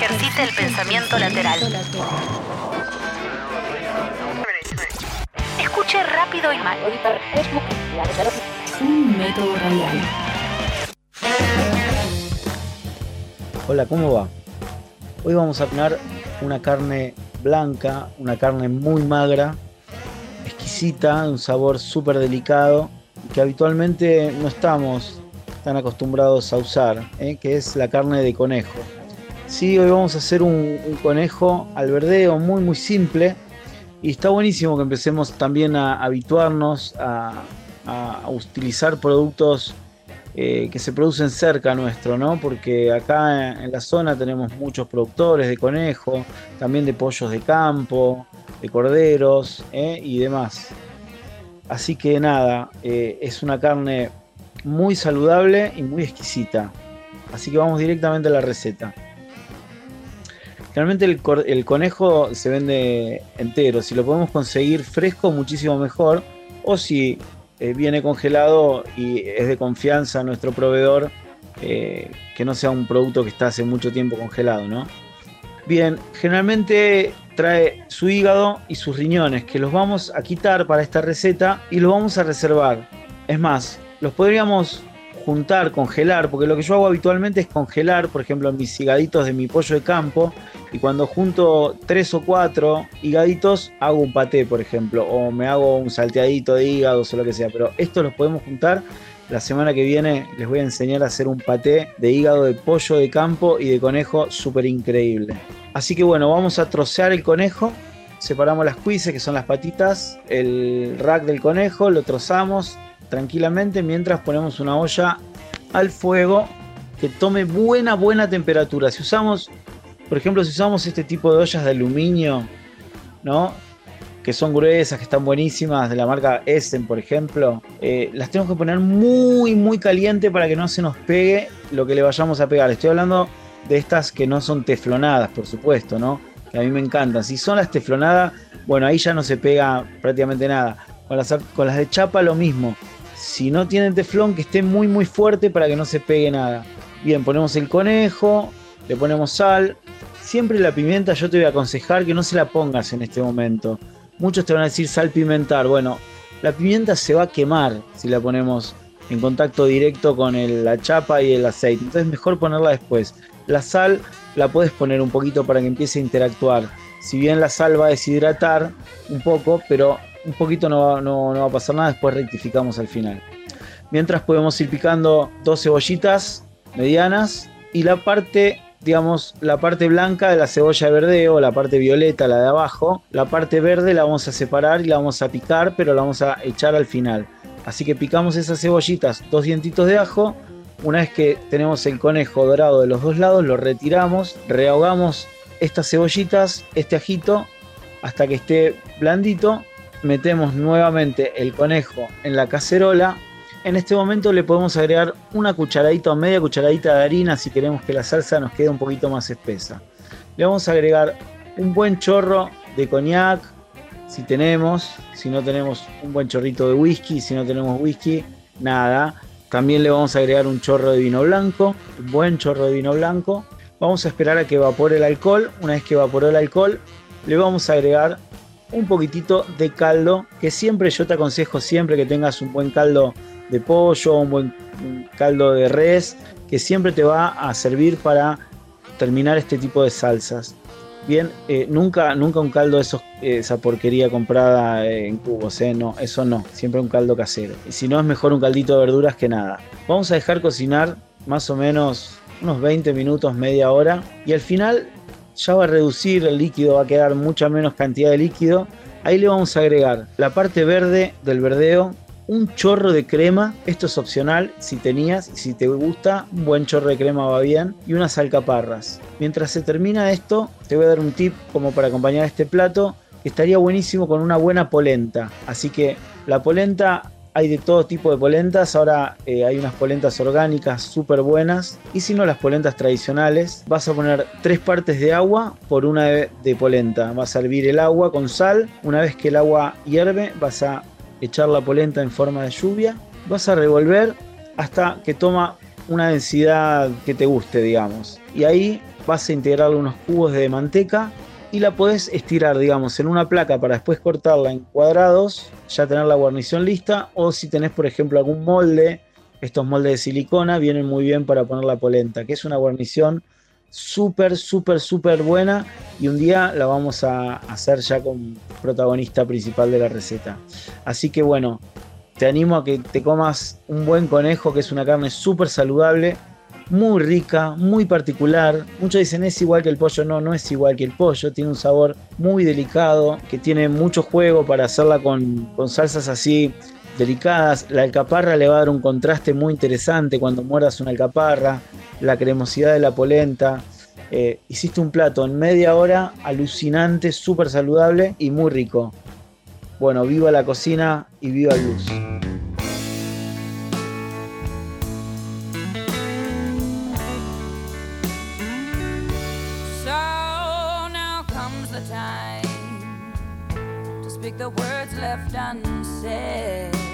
Ejercite el pensamiento lateral. Escuche rápido y mal. Un método radial. Hola, ¿cómo va? Hoy vamos a tener una carne blanca, una carne muy magra, exquisita, de un sabor súper delicado, que habitualmente no estamos tan acostumbrados a usar, ¿eh? que es la carne de conejo. Sí, hoy vamos a hacer un, conejo al verdeo muy muy simple y está buenísimo que empecemos también a habituarnos a, utilizar productos eh, que se producen cerca nuestro, ¿no? Porque acá en, en la zona tenemos muchos productores de conejo, también de pollos de campo, de corderos ¿eh? y demás. Así que nada, eh, es una carne muy saludable y muy exquisita. Así que vamos directamente a la receta. Cor- el conejo se vende entero. Si lo podemos conseguir fresco, muchísimo mejor. O si eh, viene congelado y es de confianza nuestro proveedor, eh, que no sea un producto que está hace mucho tiempo congelado, ¿no? Bien, generalmente trae su hígado y sus riñones, que los vamos a quitar para esta receta y los vamos a reservar. Es más, los podríamos juntar, congelar, porque lo que yo hago habitualmente es congelar, por ejemplo, mis higaditos de mi pollo de campo, y cuando junto tres o cuatro higaditos, hago un paté, por ejemplo, o me hago un salteadito de hígados o lo que sea, pero estos los podemos juntar. La semana que viene les voy a enseñar a hacer un paté de hígado de pollo de campo y de conejo súper increíble. Así que bueno, vamos a trocear el conejo. Separamos las cuises, que son las patitas, el rack del conejo, lo trozamos tranquilamente mientras ponemos una olla al fuego que tome buena, buena temperatura. Si usamos, por ejemplo, si usamos este tipo de ollas de aluminio, ¿no? Que son gruesas, que están buenísimas, de la marca Essen, por ejemplo, eh, las tenemos que poner muy, muy caliente para que no se nos pegue lo que le vayamos a pegar. Estoy hablando de estas que no son teflonadas, por supuesto, ¿no? Que a mí me encantan. Si son las teflonadas, bueno, ahí ya no se pega prácticamente nada. Con las, con las de chapa lo mismo. Si no tienen teflón, que esté muy muy fuerte para que no se pegue nada. Bien, ponemos el conejo, le ponemos sal. Siempre la pimienta yo te voy a aconsejar que no se la pongas en este momento. Muchos te van a decir sal pimentar. Bueno, la pimienta se va a quemar si la ponemos en contacto directo con la chapa y el aceite. Entonces mejor ponerla después. La sal la puedes poner un poquito para que empiece a interactuar. Si bien la sal va a deshidratar un poco, pero un poquito no no- no va a pasar nada, después rectificamos al final. Mientras podemos ir picando dos cebollitas medianas y la parte, digamos, la parte blanca de la cebolla de verdeo, la parte violeta, la de abajo, la parte verde la vamos a separar y la vamos a picar, pero la vamos a echar al final. Así que picamos esas cebollitas, dos dientitos de ajo. Una vez que tenemos el conejo dorado de los dos lados, lo retiramos, rehogamos estas cebollitas, este ajito, hasta que esté blandito. Metemos nuevamente el conejo en la cacerola. En este momento le podemos agregar una cucharadita o media cucharadita de harina si queremos que la salsa nos quede un poquito más espesa. Le vamos a agregar un buen chorro de coñac, si tenemos, si no tenemos un buen chorrito de whisky, si no tenemos whisky, nada. También le vamos a agregar un chorro de vino blanco, un buen chorro de vino blanco. Vamos a esperar a que evapore el alcohol. Una vez que evaporó el alcohol, le vamos a agregar un poquitito de caldo, que siempre yo te aconsejo siempre que tengas un buen caldo de pollo, un buen caldo de res, que siempre te va a servir para terminar este tipo de salsas. Bien, eh, nunca, nunca un caldo de esa porquería comprada eh, en cubos, eh, no, eso no, siempre un caldo casero. Y si no es mejor un caldito de verduras que nada. Vamos a dejar cocinar más o menos unos 20 minutos, media hora, y al final ya va a reducir el líquido, va a quedar mucha menos cantidad de líquido. Ahí le vamos a agregar la parte verde del verdeo, un chorro de crema, esto es opcional, si tenías, si te gusta, un buen chorro de crema va bien, y unas alcaparras. Mientras se termina esto, te voy a dar un tip como para acompañar este plato, que estaría buenísimo con una buena polenta. Así que la polenta, hay de todo tipo de polentas, ahora eh, hay unas polentas orgánicas súper buenas, y si no las polentas tradicionales, vas a poner tres partes de agua por una de, de polenta. Vas a hervir el agua con sal, una vez que el agua hierve, vas a echar la polenta en forma de lluvia, vas a revolver hasta que toma una densidad que te guste, digamos. Y ahí vas a integrar unos cubos de manteca y la podés estirar, digamos, en una placa para después cortarla en cuadrados, ya tener la guarnición lista, o si tenés, por ejemplo, algún molde, estos moldes de silicona vienen muy bien para poner la polenta, que es una guarnición súper, súper, súper buena y un día la vamos a hacer ya con protagonista principal de la receta. Así que bueno, te animo a que te comas un buen conejo, que es una carne súper saludable, muy rica, muy particular. Muchos dicen es igual que el pollo, no, no es igual que el pollo, tiene un sabor muy delicado, que tiene mucho juego para hacerla con, con salsas así delicadas. La alcaparra le va a dar un contraste muy interesante cuando muerdas una alcaparra, la cremosidad de la polenta. Eh, hiciste un plato en media hora alucinante, súper saludable y muy rico. Bueno, viva la cocina y viva Luz. The words left unsaid.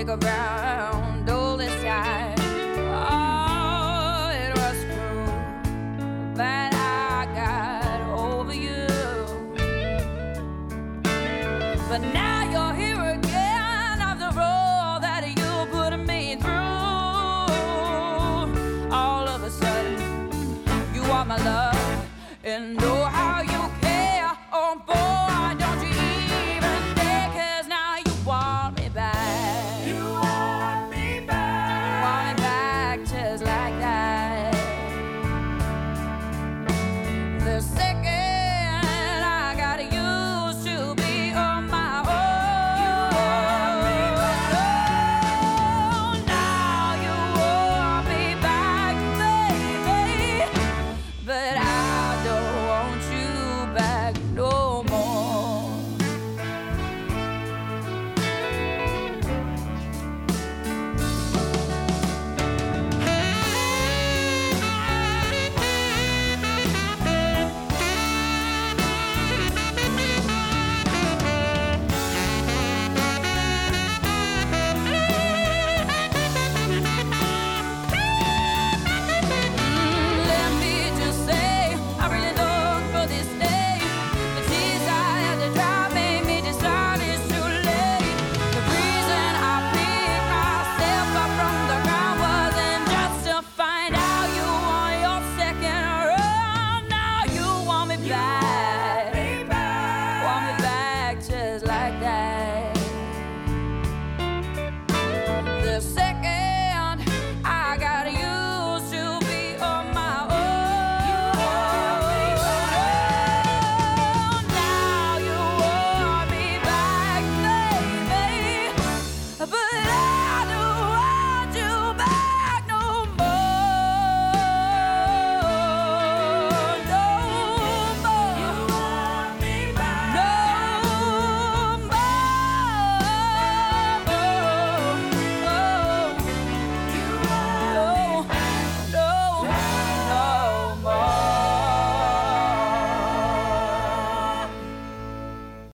Stick around